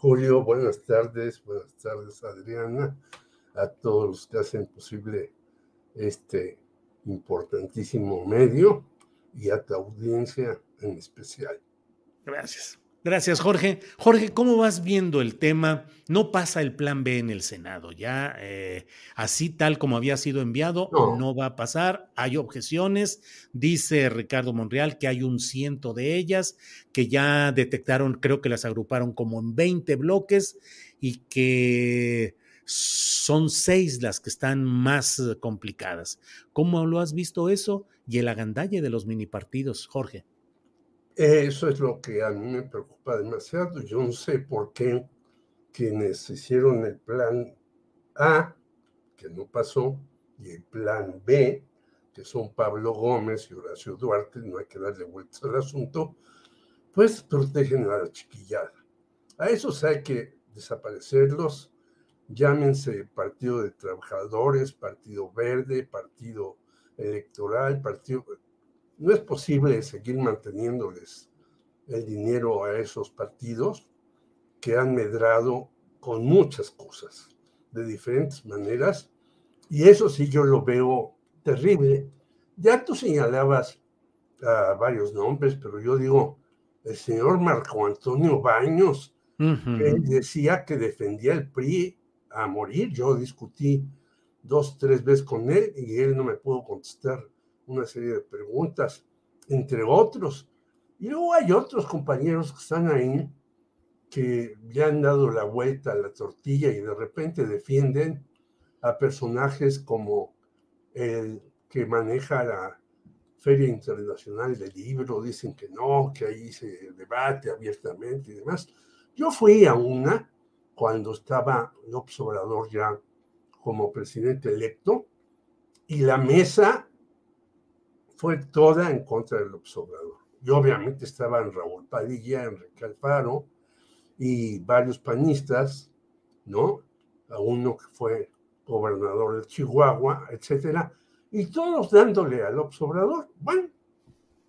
Julio, buenas tardes, buenas tardes Adriana, a todos los que hacen posible este importantísimo medio y a tu audiencia en especial. Gracias. Gracias, Jorge. Jorge, ¿cómo vas viendo el tema? No pasa el plan B en el Senado, ya eh, así tal como había sido enviado, no. no. va a pasar. Hay objeciones, dice Ricardo Monreal que hay un ciento de ellas, que ya detectaron, creo que las agruparon como en 20 bloques y que son seis las que están más complicadas. ¿Cómo lo has visto eso? Y el agandalle de los mini partidos, Jorge. Eso es lo que a mí me preocupa demasiado. Yo no sé por qué quienes hicieron el plan A, que no pasó, y el plan B, que son Pablo Gómez y Horacio Duarte, no hay que darle vueltas al asunto, pues protegen a la chiquillada. A esos hay que desaparecerlos, llámense Partido de Trabajadores, Partido Verde, Partido Electoral, Partido no es posible seguir manteniéndoles el dinero a esos partidos que han medrado con muchas cosas de diferentes maneras. Y eso sí yo lo veo terrible. Ya tú señalabas a varios nombres, pero yo digo, el señor Marco Antonio Baños, uh -huh. decía que defendía el PRI a morir. Yo discutí dos, tres veces con él y él no me pudo contestar una serie de preguntas, entre otros. Y luego hay otros compañeros que están ahí que ya han dado la vuelta a la tortilla y de repente defienden a personajes como el que maneja la Feria Internacional del Libro, dicen que no, que ahí se debate abiertamente y demás. Yo fui a una cuando estaba López Obrador ya como presidente electo y la mesa fue toda en contra del observador. Y obviamente estaban Raúl Padilla, Enrique Alfaro y varios panistas, ¿no? A uno que fue gobernador de Chihuahua, etcétera, y todos dándole al observador. Bueno,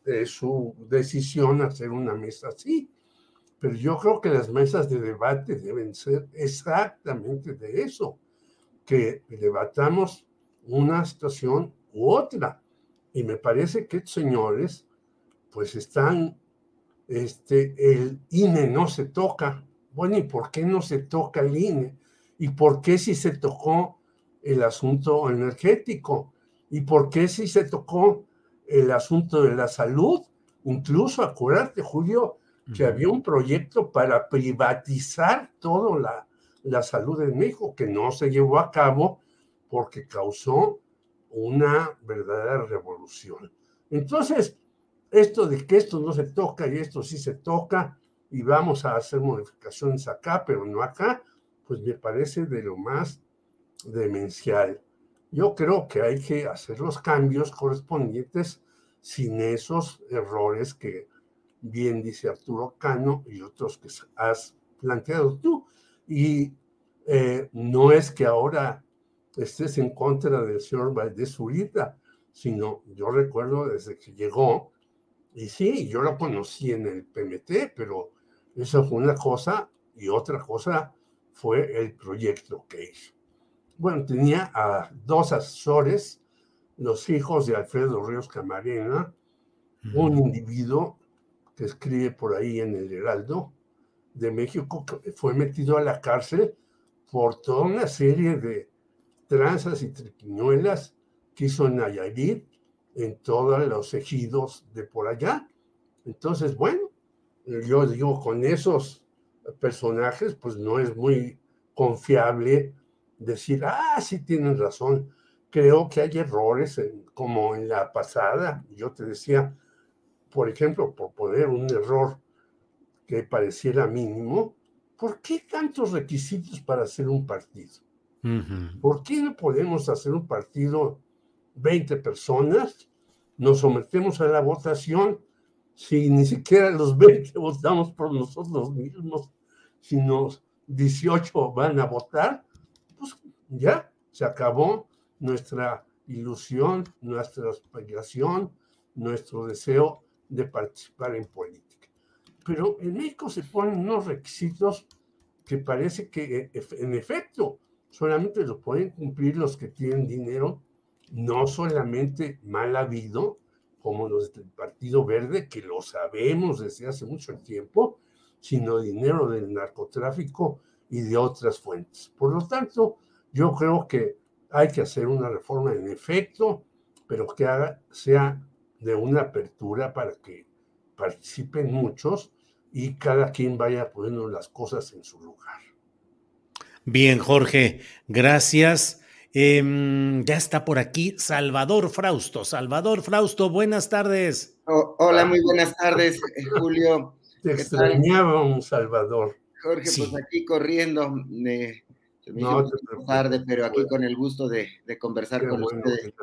es su decisión hacer una mesa así, pero yo creo que las mesas de debate deben ser exactamente de eso, que debatamos una situación u otra y me parece que estos señores, pues están, este, el INE no se toca. Bueno, ¿y por qué no se toca el INE? ¿Y por qué si se tocó el asunto energético? ¿Y por qué si se tocó el asunto de la salud? Incluso, acuérdate, Julio, que había un proyecto para privatizar toda la, la salud en México, que no se llevó a cabo porque causó una verdadera revolución. Entonces, esto de que esto no se toca y esto sí se toca y vamos a hacer modificaciones acá, pero no acá, pues me parece de lo más demencial. Yo creo que hay que hacer los cambios correspondientes sin esos errores que bien dice Arturo Cano y otros que has planteado tú. Y eh, no es que ahora estés en contra del señor Valdés Zurita, sino yo recuerdo desde que llegó, y sí, yo lo conocí en el PMT, pero Eso fue una cosa y otra cosa fue el proyecto que hizo. Bueno, tenía a dos asesores, los hijos de Alfredo Ríos Camarena, un individuo que escribe por ahí en el Heraldo de México, que fue metido a la cárcel por toda una serie de tranzas y triquiñuelas que hizo Nayarit en todos los ejidos de por allá. Entonces, bueno, yo digo, con esos personajes, pues no es muy confiable decir, ah, sí tienen razón. Creo que hay errores, como en la pasada, yo te decía, por ejemplo, por poner un error que pareciera mínimo, ¿por qué tantos requisitos para hacer un partido? ¿Por qué no podemos hacer un partido 20 personas? Nos sometemos a la votación si ni siquiera los 20 votamos por nosotros mismos, si nos 18 van a votar, pues ya se acabó nuestra ilusión, nuestra aspiración, nuestro deseo de participar en política. Pero en México se ponen unos requisitos que parece que e, en efecto solamente lo pueden cumplir los que tienen dinero, no solamente mal habido, como los del Partido Verde, que lo sabemos desde hace mucho tiempo, sino dinero del narcotráfico y de otras fuentes. Por lo tanto, yo creo que hay que hacer una reforma en efecto, pero que sea de una apertura para que participen muchos y cada quien vaya poniendo las cosas en su lugar. Bien, Jorge, gracias. Em, ya está por aquí Salvador Frausto. Salvador Frausto, buenas tardes. hola, muy buenas tardes, eh, Julio. Te extrañaba un Salvador. Jorge, pues aquí corriendo. no, tarde, pero aquí con el gusto de, conversar con ustedes.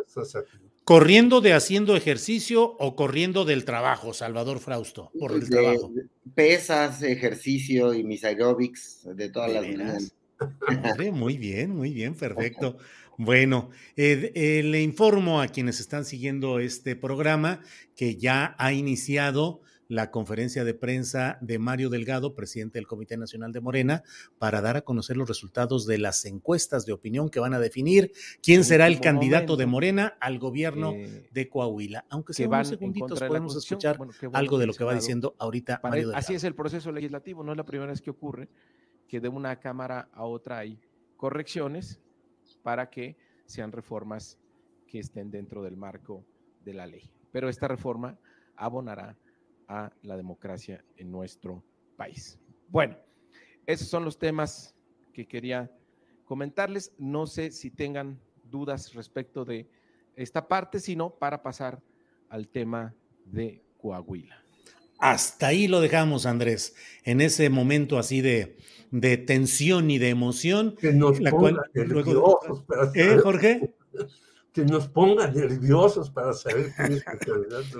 ¿Corriendo de haciendo ejercicio o corriendo del trabajo, Salvador Frausto? Por el trabajo. Pesas, ejercicio y mis aerobics de todas las muy bien, muy bien, perfecto. Bueno, eh, eh, le informo a quienes están siguiendo este programa que ya ha iniciado la conferencia de prensa de Mario Delgado, presidente del Comité Nacional de Morena, para dar a conocer los resultados de las encuestas de opinión que van a definir quién será el candidato de Morena al gobierno de Coahuila. Aunque sea unos segunditos podemos escuchar algo de lo que va diciendo ahorita Mario Delgado. Así es el proceso legislativo, no es la primera vez que ocurre que de una cámara a otra hay correcciones para que sean reformas que estén dentro del marco de la ley. Pero esta reforma abonará a la democracia en nuestro país. Bueno, esos son los temas que quería comentarles. No sé si tengan dudas respecto de esta parte, sino para pasar al tema de Coahuila. Hasta ahí lo dejamos, Andrés, en ese momento así de, de tensión y de emoción. Que nos la cual, luego, ¿Eh, Jorge? que nos ponga nerviosos para saber quién es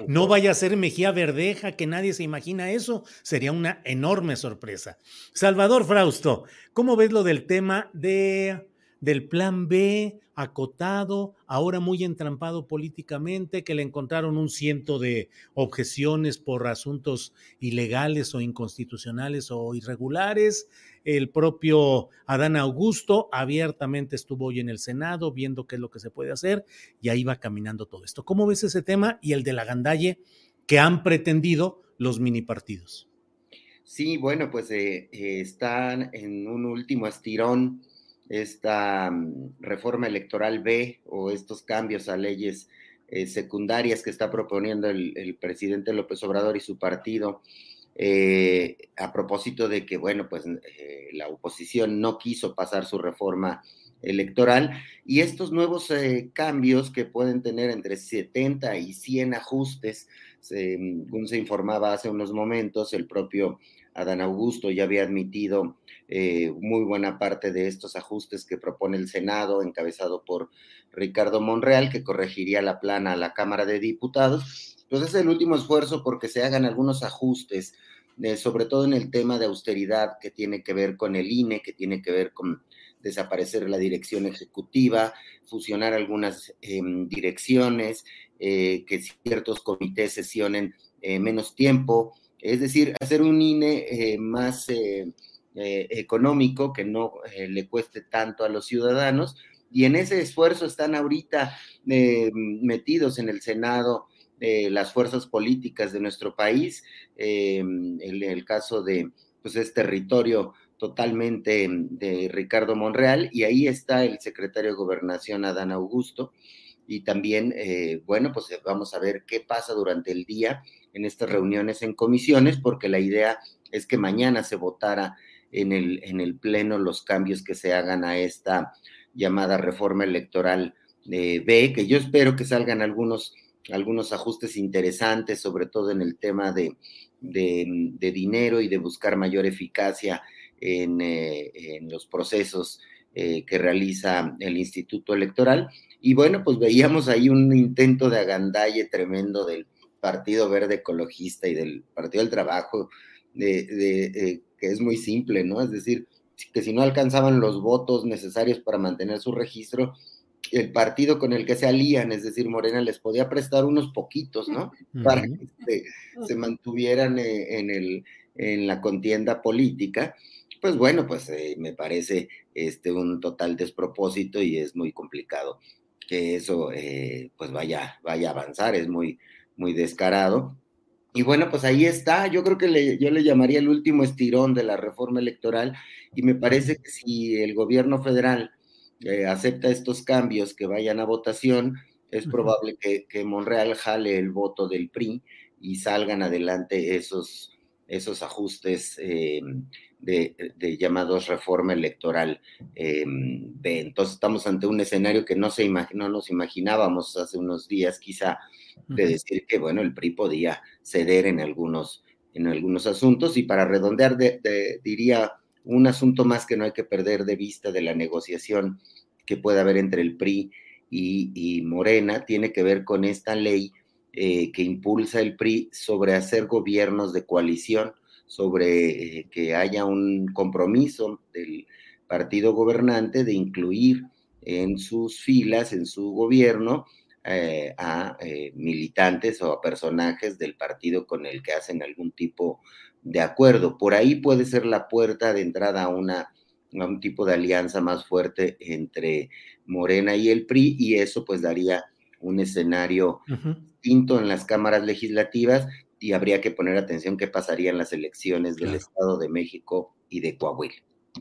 No vaya a ser Mejía Verdeja, que nadie se imagina eso. Sería una enorme sorpresa. Salvador Frausto, ¿cómo ves lo del tema de, del plan B acotado, ahora muy entrampado políticamente, que le encontraron un ciento de objeciones por asuntos ilegales o inconstitucionales o irregulares? El propio Adán Augusto abiertamente estuvo hoy en el Senado viendo qué es lo que se puede hacer y ahí va caminando todo esto. ¿Cómo ves ese tema y el de la gandalle que han pretendido los mini partidos? Sí, bueno, pues eh, eh, están en un último estirón esta mm, reforma electoral B o estos cambios a leyes eh, secundarias que está proponiendo el, presidente López Obrador y su partido eh, a propósito de que, bueno, pues eh, la oposición no quiso pasar su reforma electoral y estos nuevos cambios que pueden tener entre 70 y 100 ajustes, según se informaba hace unos momentos, el propio Adán Augusto ya había admitido muy buena parte de estos ajustes que propone el Senado, encabezado por Ricardo Monreal, que corregiría la plana a la Cámara de Diputados. Entonces es el último esfuerzo porque se hagan algunos ajustes sobre todo en el tema de austeridad que tiene que ver con el INE, que tiene que ver con desaparecer la dirección ejecutiva, fusionar algunas em, direcciones, eh, que ciertos comités sesionen eh, menos tiempo, es decir, hacer un INE más económico, que no le cueste tanto a los ciudadanos, y en ese esfuerzo están ahorita metidos en el Senado las fuerzas políticas de nuestro país, en el caso de pues es territorio totalmente de Ricardo Monreal y ahí está el secretario de Gobernación Adán Augusto y también, eh, bueno, pues eh, vamos a ver qué pasa durante el día en estas reuniones en comisiones, porque la idea es que mañana se votara en el, en el Pleno los cambios que se hagan a esta llamada reforma electoral de B, que yo espero que salgan algunos, algunos ajustes interesantes, sobre todo en el tema de, de, dinero y de buscar mayor eficacia en, eh, los procesos eh, que realiza el Instituto Electoral. Y bueno, pues veíamos ahí un intento de agandalle tremendo del Partido Verde Ecologista y del Partido del Trabajo, de, de, que es muy simple, ¿no? Es decir, que si no alcanzaban los votos necesarios para mantener su registro, el partido con el que se alían, es decir, Morena les podía prestar unos poquitos, ¿no? Para que se, mantuvieran eh, en, el, en la contienda política. Pues bueno, pues eh, me parece este, un total despropósito y es muy complicado que eso eh, pues vaya, vaya a avanzar, es muy, muy descarado. Y bueno, pues ahí está, yo creo que yo le llamaría el último estirón de la reforma electoral y me parece que si el gobierno federal eh, acepta estos cambios que vayan a votación, es probable que, Monreal jale el voto del PRI y salgan adelante esos, esos ajustes eh, de, llamados reforma electoral eh, Entonces estamos ante un escenario que no, se no nos imaginábamos hace unos días quizá de decir que, bueno, el PRI podía ceder en algunos, en algunos asuntos. Y para redondear, diría un asunto más que no hay que perder de vista de la negociación que puede haber entre el PRI y, Morena, tiene que ver con esta ley eh, que impulsa el PRI sobre hacer gobiernos de coalición, sobre eh, que haya un compromiso del partido gobernante de incluir en sus filas, en su gobierno, eh, a militantes o a personajes del partido con el que hacen algún tipo de acuerdo. Por ahí puede ser la puerta de entrada a una a un tipo de alianza más fuerte entre Morena y el PRI y eso pues daría un escenario distinto en las cámaras legislativas y habría que poner atención qué pasaría en las elecciones del Estado de México y de Coahuila.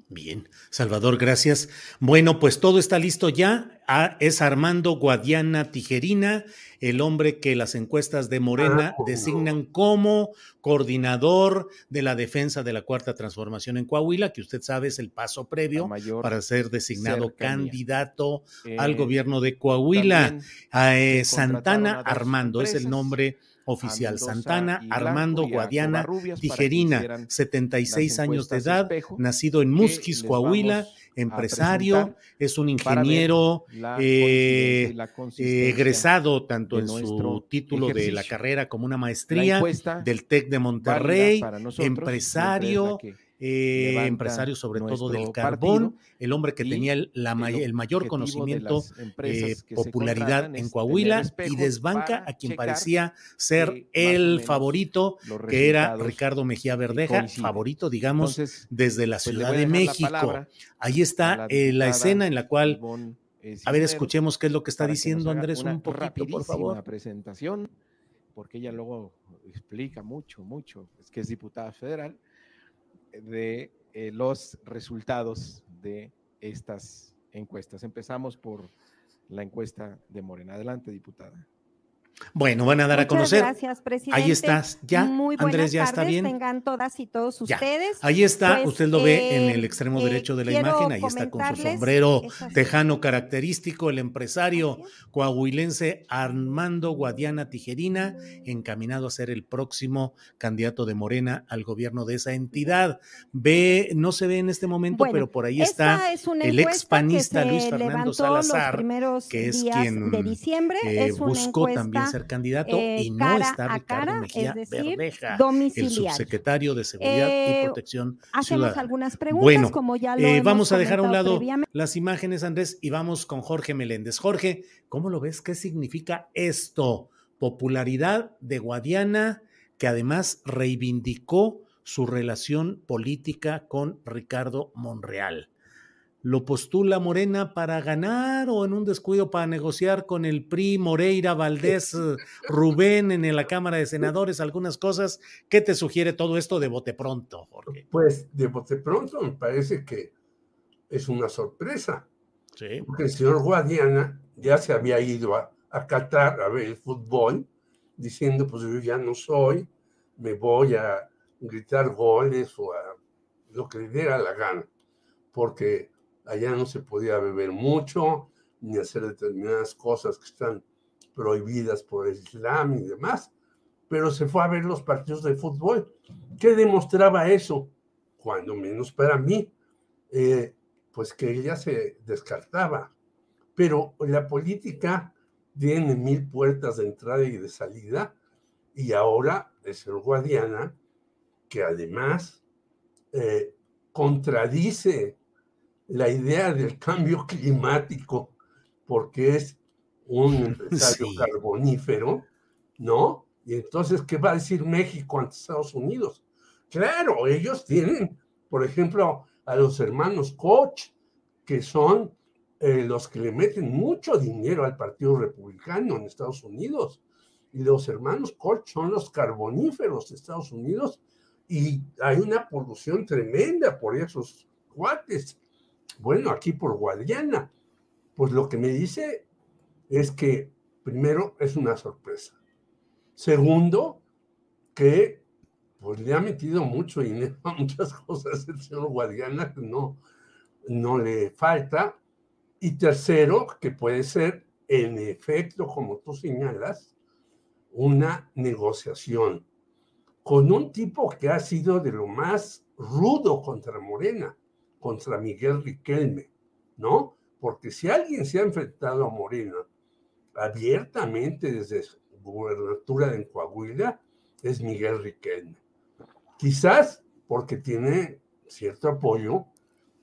Bien, Salvador, gracias. Bueno, pues todo está listo ya. Ah, es Armando Guadiana Tijerina, el hombre que las encuestas de Morena ah, designan como coordinador de la defensa de la cuarta transformación en Coahuila, que usted sabe es el paso previo para ser designado candidato al eh, gobierno de Coahuila. Eh, Santana Armando es el nombre oficial. Santana Armando Guadiana Tijerina, 76 años de edad, nacido en Musquis, Coahuila, empresario, es un ingeniero eh, eh, egresado tanto en su título de la carrera como una maestría del TEC de Monterrey, empresario. Eh, empresario sobre todo del carbón, el hombre que tenía el, mayor conocimiento, eh, popularidad en Coahuila y desbanca a quien parecía ser el favorito, que era Ricardo Mejía Verdeja, favorito, digamos, desde la pues, Ciudad de México. Ahí está eh, la escena en la cual... a ver, escuchemos qué es lo que está diciendo Andrés un poquito, por favor. presentación, porque ella luego explica mucho, mucho, es que es diputada federal de eh, los resultados de estas encuestas. Empezamos por la encuesta de Morena. Adelante, diputada. Bueno, van a dar a conocer. Gracias, presidente. Ahí estás, ya. Muy Andrés, ya está bien. Tengan todas y todos ustedes. Ahí está, pues, usted lo ve en el eh, extremo derecho de la imagen, ahí está con su sombrero tejano característico, el empresario coahuilense Armando Guadiana Tijerina, encaminado a ser el próximo candidato de Morena al gobierno de esa entidad. Ve, no se ve en este momento, pero por ahí está el expanista Luis Fernando Salazar, que es quien de diciembre. Eh, buscó también ser candidato eh, y no está Ricardo Mejía Verdeja, el subsecretario de Seguridad y eh, Protección Hacemos algunas preguntas, como ya lo eh, Vamos a dejar a un lado las imágenes, Andrés, y vamos con Jorge Meléndez. Jorge, ¿cómo lo ves? ¿Qué significa esto? Popularidad de Guadiana que además reivindicó su relación política con Ricardo Monreal. ¿Lo postula Morena para ganar o en un descuido para negociar con el PRI, Moreira, Valdés, Rubén en la Cámara de Senadores, algunas cosas? ¿Qué te sugiere todo esto de bote pronto, Jorge? Pues de bote pronto me parece que es una sorpresa. Sí. Porque el señor Guadiana ya se había ido a, a Qatar a ver el fútbol, diciendo, pues yo ya no soy, me voy a gritar goles o a lo que le diera la gana, porque allá no se podía beber mucho, ni hacer determinadas cosas que están prohibidas por el Islam y demás, pero se fue a ver los partidos de fútbol. ¿Qué demostraba eso? Cuando menos para mí, eh, pues que ella se descartaba. Pero la política tiene mil puertas de entrada y de salida, y ahora es el Guadiana, que además eh, contradice la idea del cambio climático, porque es un empresario carbonífero, ¿no? Y entonces, ¿qué va a decir México ante Estados Unidos? Claro, ellos tienen, por ejemplo, a los hermanos Koch, que son eh, los que le meten mucho dinero al Partido Republicano en Estados Unidos. Y los hermanos Koch son los carboníferos de Estados Unidos y hay una polución tremenda por esos cuates. Bueno, aquí por Guadiana. Pues lo que me dice es que, primero, es una sorpresa. Segundo, que pues le ha metido mucho dinero a muchas cosas el señor Guadiana que no, no le falta. Y tercero, que puede ser, en efecto, como tú señalas, una negociación con un tipo que ha sido de lo más rudo contra Morena contra Miguel Riquelme, ¿no? Porque si alguien se ha enfrentado a Morena abiertamente desde su gubernatura de Coahuila, es Miguel Riquelme. Quizás porque tiene cierto apoyo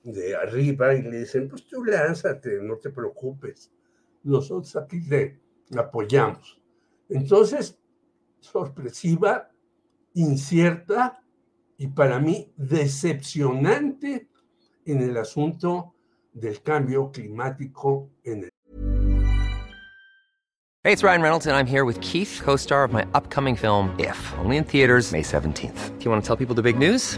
de arriba y le dicen, pues tú lánzate, no te preocupes. Nosotros aquí le apoyamos. Entonces, sorpresiva, incierta y para mí decepcionante en el asunto del cambio climático en el Hey, it's Ryan Reynolds and I'm here with Keith, co-star of my upcoming film If, only in theaters May 17th. Do you want to tell people the big news?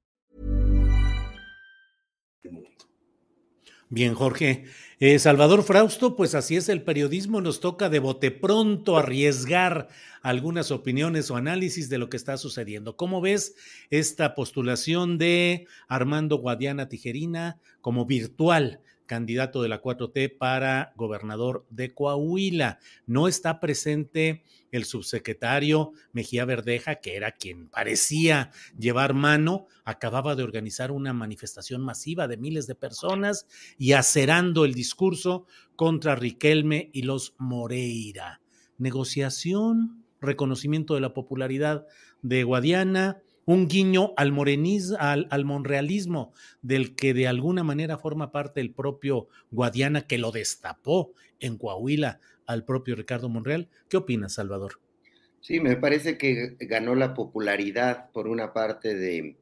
Bien, Jorge. Eh, Salvador Frausto, pues así es el periodismo, nos toca de bote pronto arriesgar algunas opiniones o análisis de lo que está sucediendo. ¿Cómo ves esta postulación de Armando Guadiana Tijerina como virtual? candidato de la 4T para gobernador de Coahuila. No está presente el subsecretario Mejía Verdeja, que era quien parecía llevar mano, acababa de organizar una manifestación masiva de miles de personas y acerando el discurso contra Riquelme y los Moreira. Negociación, reconocimiento de la popularidad de Guadiana, un guiño al, al, al, monrealismo, del que de alguna manera forma parte el propio Guadiana, que lo destapó en Coahuila al propio Ricardo Monreal. ¿Qué opinas, Salvador? Sí, me parece que ganó la popularidad por una parte de,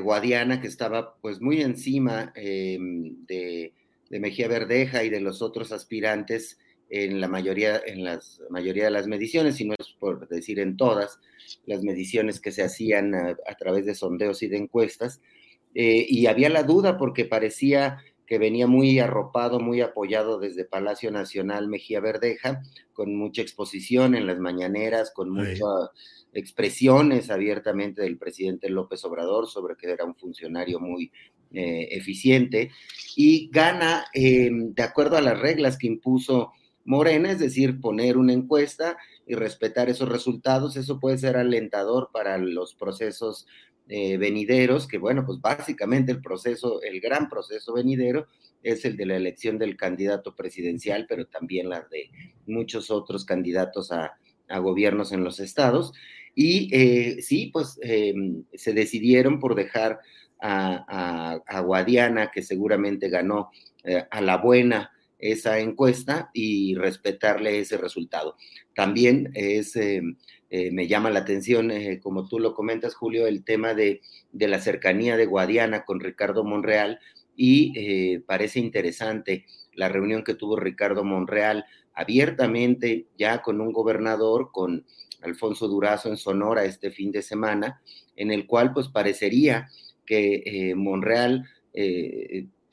Guadiana, que estaba pues muy encima em, de, de, Mejía Verdeja y de los otros aspirantes en la mayoría, en las mayoría de las mediciones, si no es por decir en todas las mediciones que se hacían a, través de sondeos y de encuestas. Eh, y había la duda porque parecía que venía muy arropado, muy apoyado desde Palacio Nacional Mejía Verdeja, con mucha exposición en las mañaneras, con muchas expresiones abiertamente del presidente López Obrador sobre que era un funcionario muy eh, eficiente, y gana eh, de acuerdo a las reglas que impuso Morena, es decir, poner una encuesta y respetar esos resultados, eso puede ser alentador para los procesos eh, venideros, que bueno, pues básicamente el proceso, el gran proceso venidero es el de la elección del candidato presidencial, pero también la de muchos otros candidatos a, gobiernos en los estados. Y eh, sí, pues em, se decidieron por dejar a, Guadiana, que seguramente ganó eh, a la buena esa encuesta y respetarle ese resultado. También em, eh, me llama la atención, eh, como tú lo comentas, Julio, el tema de, de, la cercanía de Guadiana con Ricardo Monreal y eh, parece interesante la reunión que tuvo Ricardo Monreal abiertamente ya con un gobernador, con Alfonso Durazo en Sonora este fin de semana, en el cual pues parecería que Monreal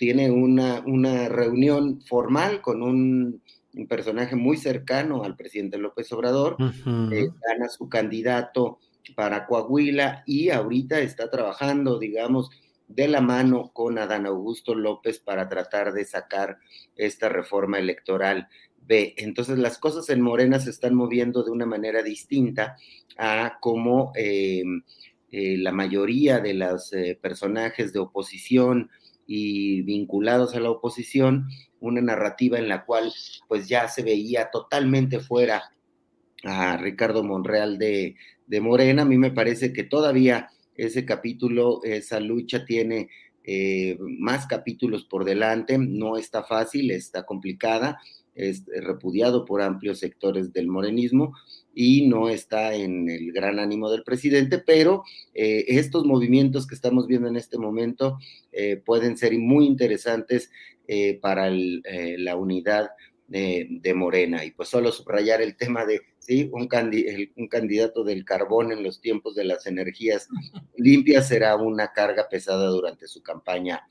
tiene una, una reunión formal con un un personaje muy cercano al presidente López Obrador, eh, gana su candidato para Coahuila y ahorita está trabajando, digamos, de la mano con Adán Augusto López para tratar de sacar esta reforma electoral B. Entonces las cosas en Morena se están moviendo de una manera distinta a como em, eh, la mayoría de los eh, personajes de oposición y vinculados a la oposición una narrativa en la cual pues ya se veía totalmente fuera a Ricardo Monreal de, Morena. A mí me parece que todavía ese capítulo, esa lucha tiene eh, más capítulos por delante, no está fácil, está complicada, es repudiado por amplios sectores del morenismo y no está en el gran ánimo del presidente, pero eh, estos movimientos que estamos viendo en este momento eh, pueden ser muy interesantes eh, para la unidad de Morena. Y pues solo subrayar el tema de, sí, un, un candidato del carbón en los tiempos de las energías limpias será una carga pesada durante su campaña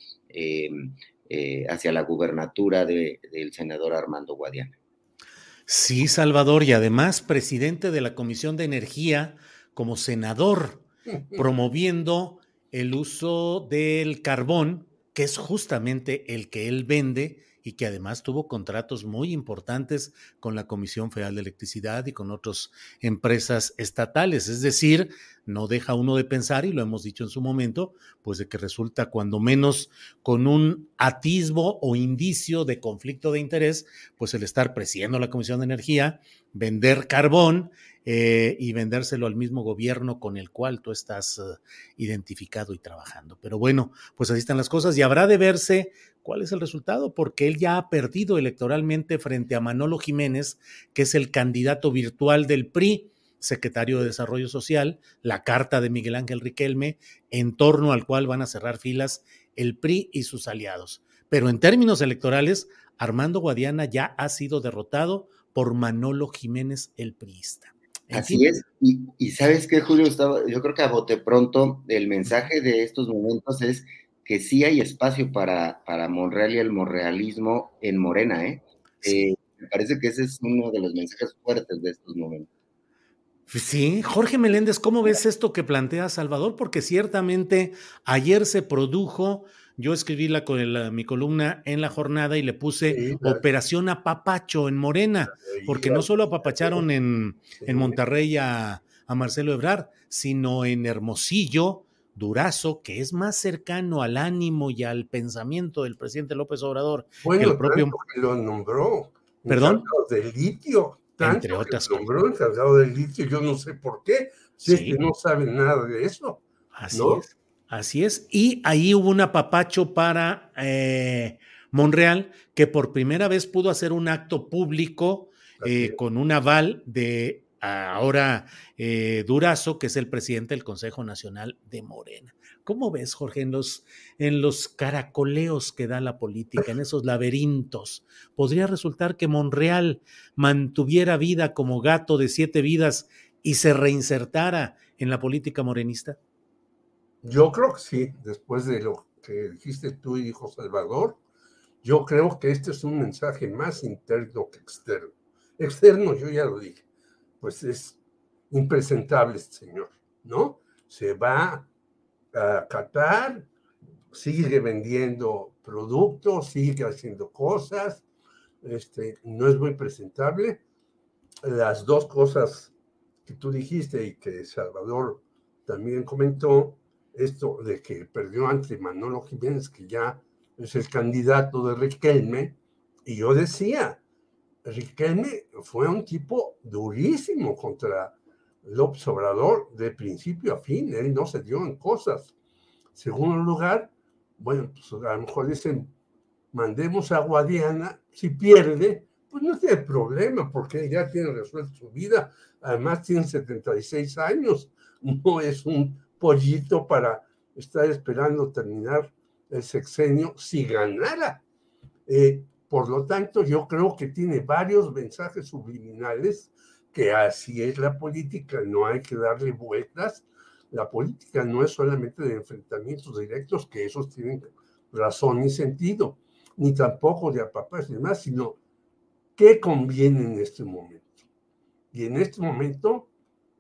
hacia la gubernatura del senador Armando Guadiana. Sí, Salvador, y además presidente de la Comisión de Energía como senador, promoviendo el uso del carbón, que es justamente el que él vende y que además tuvo contratos muy importantes con la Comisión Federal de Electricidad y con otras empresas estatales. Es decir, no deja uno de pensar, y lo hemos dicho en su momento, pues de que resulta cuando menos con un atisbo o indicio de conflicto de interés, pues el estar presidiendo la Comisión de Energía, vender carbón eh, y vendérselo al mismo gobierno con el cual tú estás eh, identificado y trabajando. Pero bueno, pues así están las cosas y habrá de verse cuál es el resultado, porque él ya ha perdido electoralmente frente a Manolo Jiménez, que es el candidato virtual del PRI, secretario de Desarrollo Social, la carta de Miguel Ángel Riquelme, en torno al cual van a cerrar filas el PRI y sus aliados. Pero en términos electorales, Armando Guadiana ya ha sido derrotado por Manolo Jiménez, el priista. Así es, y, sabes que Julio, estaba, yo creo que a bote pronto el mensaje de estos momentos es que sí hay espacio para, para Monreal y el monrealismo en Morena, ¿eh? ¿eh? Me parece que ese es uno de los mensajes fuertes de estos momentos. Sí, Jorge Meléndez, ¿cómo ves esto que plantea Salvador? Porque ciertamente ayer se produjo yo escribí la, mi columna en la jornada y le puse Operación Apapacho en Morena, porque no solo apapacharon en, en Monterrey a, Marcelo Ebrard, sino en Hermosillo, Durazo, que es más cercano al ánimo y al pensamiento del presidente López Obrador que el propio. lo nombró. ¿Perdón? Del litio. Entre otras cosas. nombró encargado del litio, yo no sé por qué, si es que no saben nada de eso. Así es. Así es. Y ahí hubo un apapacho para eh, Monreal, que por primera vez pudo hacer un acto público eh, con un aval de ahora eh, Durazo, que es el presidente del Consejo Nacional de Morena. ¿Cómo ves, Jorge, en los, en los caracoleos que da la política, en esos laberintos? ¿Podría resultar que Monreal mantuviera vida como gato de siete vidas y se reinsertara en la política morenista? Yo creo que sí, después de lo que dijiste tú y dijo Salvador, Yo creo que este es un mensaje más interno que externo. Externo, yo ya lo dije, pues es impresentable este señor, ¿no? Se va a Qatar, sigue vendiendo productos, sigue haciendo cosas, este, no es muy presentable. Las dos cosas que tú dijiste y que Salvador también comentó, esto de que perdió ante Manolo Jiménez, que ya es el candidato de Riquelme, y yo decía, Riquelme fue un tipo durísimo contra López Obrador de principio a fin, él no se dio en cosas. Segundo lugar, bueno, pues a lo mejor dicen, mandemos a Guadiana, si pierde, pues no tiene problema, porque ya tiene resuelto su vida, además tiene 76 años, no es un pollito para estar esperando terminar el sexenio si ganara. Eh, por lo tanto, yo creo que tiene varios mensajes subliminales que así es la política, no hay que darle vueltas. La política no es solamente de enfrentamientos directos, que esos tienen razón y sentido, ni tampoco de apapás y demás, sino qué conviene en este momento. Y en este momento,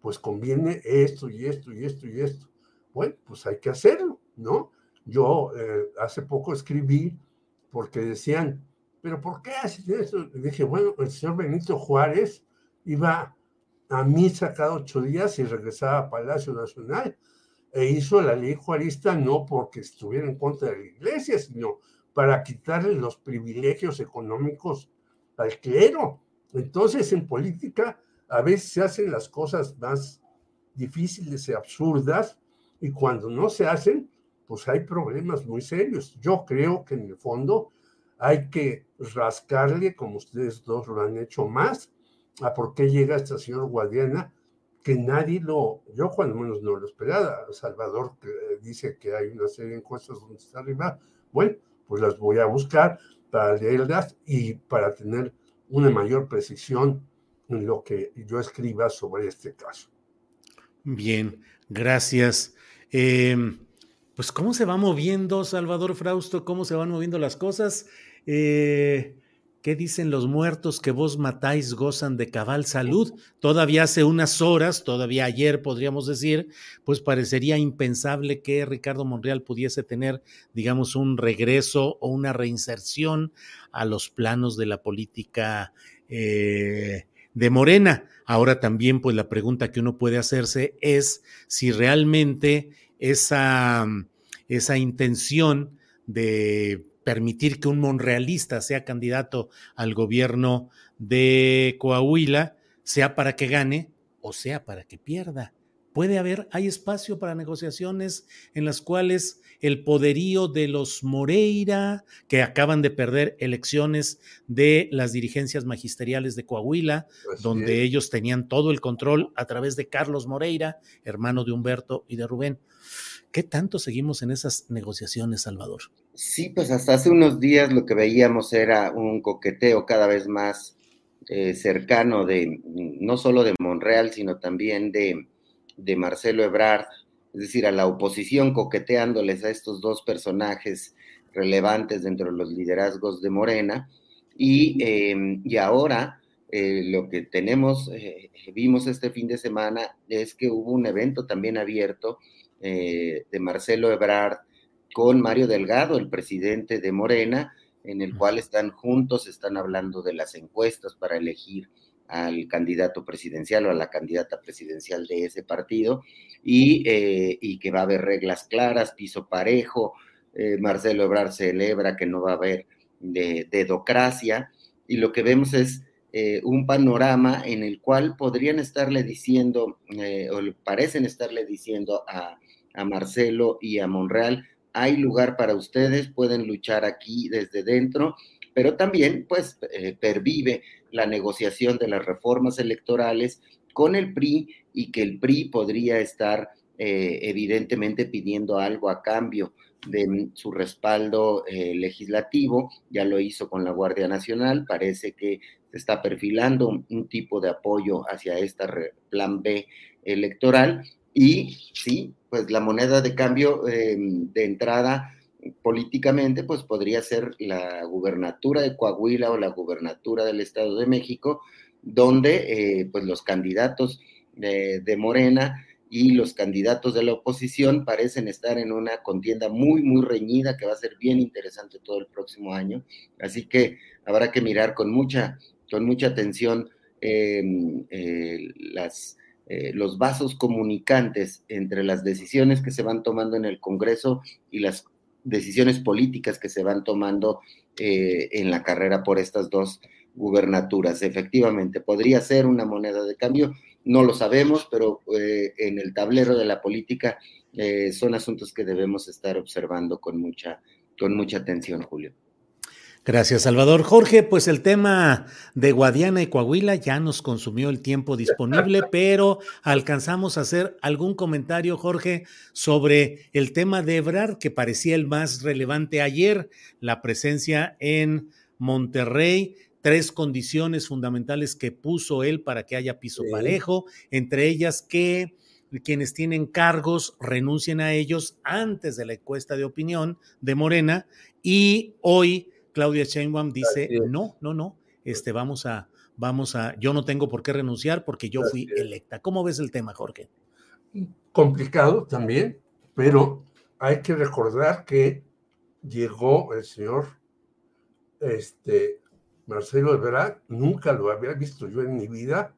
pues conviene esto y esto y esto y esto. Bueno, pues hay que hacerlo, ¿no? Yo eh, hace poco escribí porque decían, pero ¿por qué haces eso? Dije, bueno, el señor Benito Juárez iba a misa cada ocho días y regresaba a Palacio Nacional e hizo la ley juarista no porque estuviera en contra de la iglesia, sino para quitarle los privilegios económicos al clero. Entonces, en política, a veces se hacen las cosas más difíciles y absurdas, y cuando no se hacen, pues hay problemas muy serios. Yo creo que en el fondo hay que rascarle, como ustedes dos lo han hecho más, a por qué llega esta señora Guadiana, que nadie lo, yo cuando menos no lo esperaba. Salvador dice que hay una serie de encuestas donde está arriba. Bueno, pues las voy a buscar para leerlas y para tener una mayor precisión en lo que yo escriba sobre este caso. Bien, gracias. Em, pues cómo se va moviendo, Salvador Frausto, cómo se van moviendo las cosas. Eh, ¿Qué dicen los muertos que vos matáis gozan de cabal salud? Todavía hace unas horas, todavía ayer podríamos decir, pues parecería impensable que Ricardo Monreal pudiese tener, digamos, un regreso o una reinserción a los planos de la política eh, de Morena. Ahora también, pues la pregunta que uno puede hacerse es si realmente esa, esa intención de permitir que un monrealista sea candidato al gobierno de Coahuila, sea para que gane o sea para que pierda. Puede haber, hay espacio para negociaciones en las cuales el poderío de los Moreira, que acaban de perder elecciones de las dirigencias magisteriales de Coahuila, donde ellos tenían todo el control a través de Carlos Moreira, hermano de Humberto y de Rubén. ¿Qué tanto seguimos en esas negociaciones, Salvador? Sí, pues hasta hace unos días lo que veíamos era un coqueteo cada vez más eh, cercano de no solo de Monreal, sino también de, de, Marcelo Ebrard, es decir, a la oposición coqueteándoles a estos dos personajes relevantes dentro de los liderazgos de Morena. Y, em, y ahora eh, lo que tenemos, eh, vimos este fin de semana, es que hubo un evento también abierto de Marcelo Ebrard con Mario Delgado, el presidente de Morena, en el cual están juntos, están hablando de las encuestas para elegir al candidato presidencial o a la candidata presidencial de ese partido y, eh, que va a haber reglas claras, piso parejo. Eh, Marcelo Ebrard celebra que no va a haber de, dedocracia y lo que vemos es eh, un panorama en el cual podrían estarle diciendo, o parecen estarle diciendo a, a Marcelo y a Monreal, hay lugar para ustedes, pueden luchar aquí desde dentro, pero también pues pervive la negociación de las reformas electorales con el PRI y que el PRI podría estar eh, evidentemente pidiendo algo a cambio de su respaldo eh, legislativo, ya lo hizo con la Guardia Nacional, parece que se está perfilando un, tipo de apoyo hacia esta plan B electoral. Y sí, pues la moneda de cambio em, de entrada políticamente, pues podría ser la gubernatura de Coahuila o la gubernatura del Estado de México, donde eh, pues los candidatos de, Morena y los candidatos de la oposición parecen estar en una contienda muy, muy reñida que va a ser bien interesante todo el próximo año. Así que habrá que mirar con mucha, con mucha atención em, eh, las, eh, los vasos comunicantes entre las decisiones que se van tomando en el Congreso y las decisiones políticas que se van tomando eh, en la carrera por estas dos gubernaturas. Efectivamente, podría ser una moneda de cambio, no lo sabemos, pero eh, en el tablero de la política eh, son asuntos que debemos estar observando con mucha, con mucha atención, Julio. Gracias, Salvador. Jorge, pues el tema de Guadiana y Coahuila ya nos consumió el tiempo disponible, pero alcanzamos a hacer algún comentario, Jorge, sobre el tema de Ebrard, que parecía el más relevante ayer, la presencia en Monterrey, tres condiciones fundamentales que puso él para que haya piso parejo, entre ellas que quienes tienen cargos renuncien a ellos antes de la encuesta de opinión de Morena y hoy Claudia Sheinbaum dice, no, no, no, este, vamos a, vamos a, yo no tengo por qué renunciar porque yo fui electa. ¿Cómo ves el tema, Jorge? Complicado también, pero hay que recordar que llegó el señor este, Marcelo Ebrard, nunca lo había visto yo en mi vida,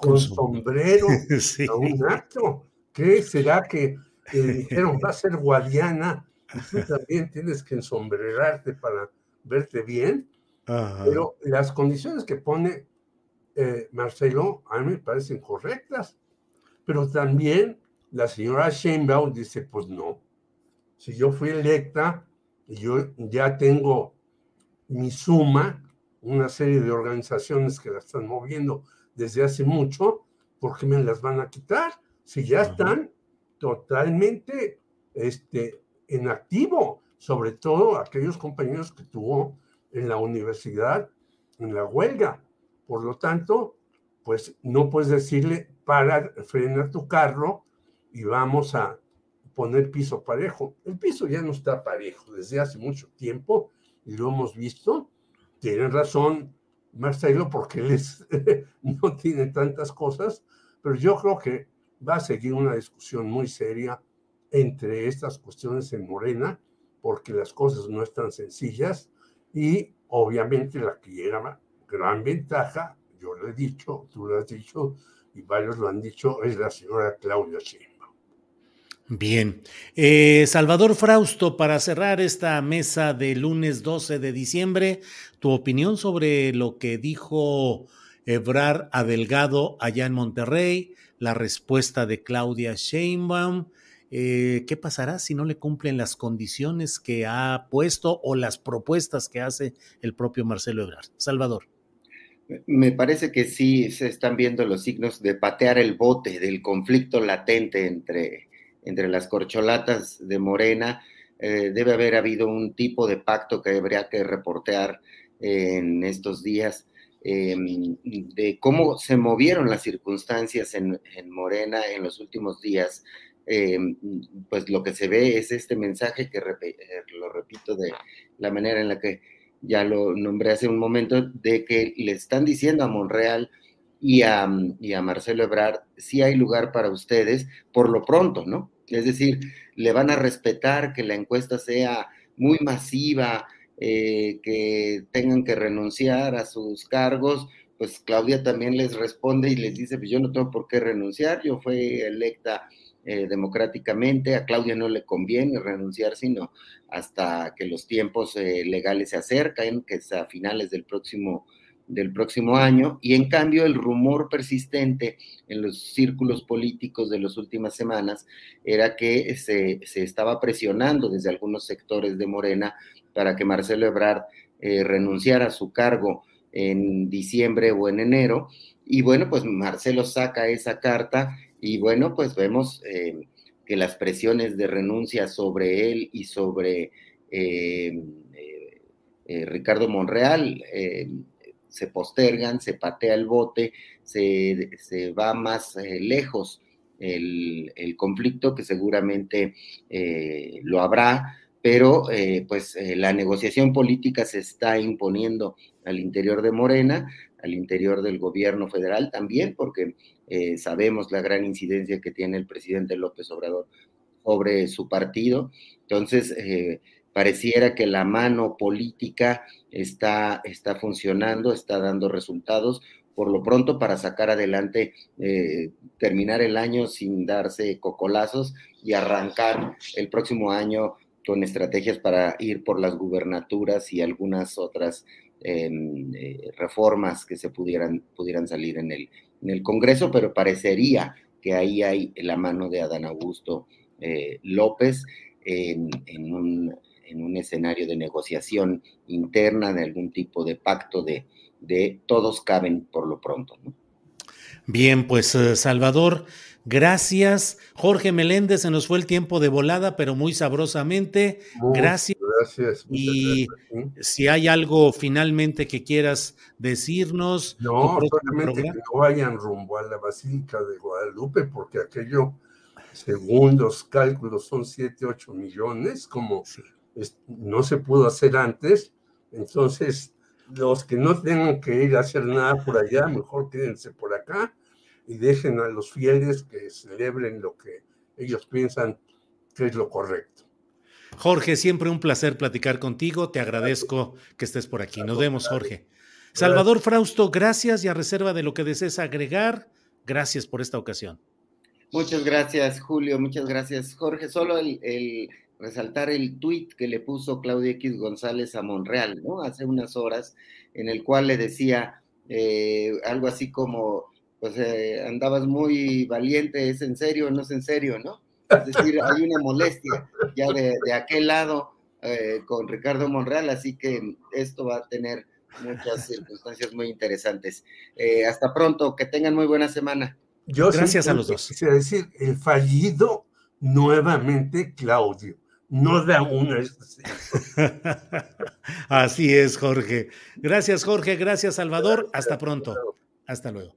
con, sombrero a un acto. ¿Qué será que dijeron va a ser Guadiana? Y tú también tienes que ensombrerarte para verte bien, pero las condiciones que pone eh, Marcelo a mí me parecen correctas, pero también la señora Sheinbaum dice, pues no, si yo fui electa y yo ya tengo mi suma, una serie de organizaciones que la están moviendo desde hace mucho, ¿por qué me las van a quitar? Si ya están totalmente este, en activo, sobre todo aquellos compañeros que tuvo en la universidad, en la huelga. Por lo tanto, pues no puedes decirle, para, frena tu carro y vamos a poner piso parejo. El piso ya no está parejo desde hace mucho tiempo y lo hemos visto. Tienen razón Marcelo porque él no tiene tantas cosas, pero yo creo que va a seguir una discusión muy seria entre estas cuestiones en Morena, porque las cosas no están sencillas y obviamente la que llega gran ventaja, yo lo he dicho, tú lo has dicho y varios lo han dicho, es la señora Claudia Sheinbaum. Bien. Eh, Salvador Frausto, para cerrar esta mesa de lunes 12 de diciembre, tu opinión sobre lo que dijo Ebrar Adelgado allá en Monterrey, la respuesta de Claudia Sheinbaum eh, ¿qué pasará si no le cumplen las condiciones que ha puesto o las propuestas que hace el propio Marcelo Ebrard? Salvador. Me parece que sí se están viendo los signos de patear el bote del conflicto latente entre, entre las corcholatas de Morena. Eh, debe haber habido un tipo de pacto que habría que reportear en estos días de cómo se movieron las circunstancias en Morena en los últimos días eh, pues lo que se ve es este mensaje que eh, lo repito de la manera en la que ya lo nombré hace un momento, de que le están diciendo a Monreal y a, y a Marcelo Ebrard, si hay lugar para ustedes por lo pronto, ¿no? Es decir, le van a respetar que la encuesta sea muy masiva, eh, que tengan que renunciar a sus cargos, pues Claudia también les responde y les dice, pues yo no tengo por qué renunciar, yo fui electa eh, democráticamente. A Claudia no le conviene renunciar, sino hasta que los tiempos eh, legales se acercan, que es a finales del próximo, del próximo año. Y en cambio, el rumor persistente en los círculos políticos de las últimas semanas era que se, estaba presionando desde algunos sectores de Morena para que Marcelo Ebrard eh, renunciara a su cargo en diciembre o en enero. Y bueno, pues Marcelo saca esa carta y bueno, pues vemos eh, que las presiones de renuncia sobre él y sobre eh, eh, Ricardo Monreal se postergan, se patea el bote, se, va más lejos el, conflicto, que seguramente lo habrá, pero pues la negociación política se está imponiendo al interior de Morena, al interior del gobierno federal también, porque eh, sabemos la gran incidencia que tiene el presidente López Obrador sobre su partido. Entonces, pareciera que la mano política está, está funcionando, está dando resultados, por lo pronto para sacar adelante, terminar el año sin darse cocolazos y arrancar el próximo año con estrategias para ir por las gubernaturas y algunas otras eh, reformas que se pudieran, pudieran salir en el, en el Congreso, pero parecería que ahí hay la mano de Adán Augusto eh, López en, un, en, un, escenario de negociación interna, de algún tipo de pacto de, de todos caben por lo pronto. Bien, pues eh, Salvador, Gracias. Jorge Meléndez, se nos fue el tiempo de volada, pero muy sabrosamente. gracias. Gracias. Y si hay algo finalmente que quieras decirnos. No, solamente que no vayan rumbo a la Basílica de Guadalupe, porque aquello, según los cálculos, son 7, 8 millones, como no se pudo hacer antes. Entonces, los que no tengan que ir a hacer nada por allá, mejor quédense por acá y dejen a los fieles que celebren lo que ellos piensan que es lo correcto. Jorge, siempre un placer platicar contigo. Te agradezco que estés por aquí. Nos vemos, Jorge. Salvador Frausto, gracias y a reserva de lo que desees agregar, gracias por esta ocasión. Muchas gracias, Julio. Muchas gracias, Jorge. Solo el, resaltar el tuit que le puso Claudia X González a Monreal, ¿no? Hace unas horas, en el cual le decía eh, algo así como pues eh, andabas muy valiente, ¿es en serio o no es en serio, no? Es decir, hay una molestia ya de, aquel lado eh, con Ricardo Monreal, así que esto va a tener muchas circunstancias muy interesantes. Eh, hasta pronto, que tengan muy buena semana. Yo Gracias a los dos. Quisiera decir, el fallido nuevamente Claudio. No da una. Así es, Jorge. Gracias, Jorge. Gracias, Salvador. Hasta pronto. Hasta luego.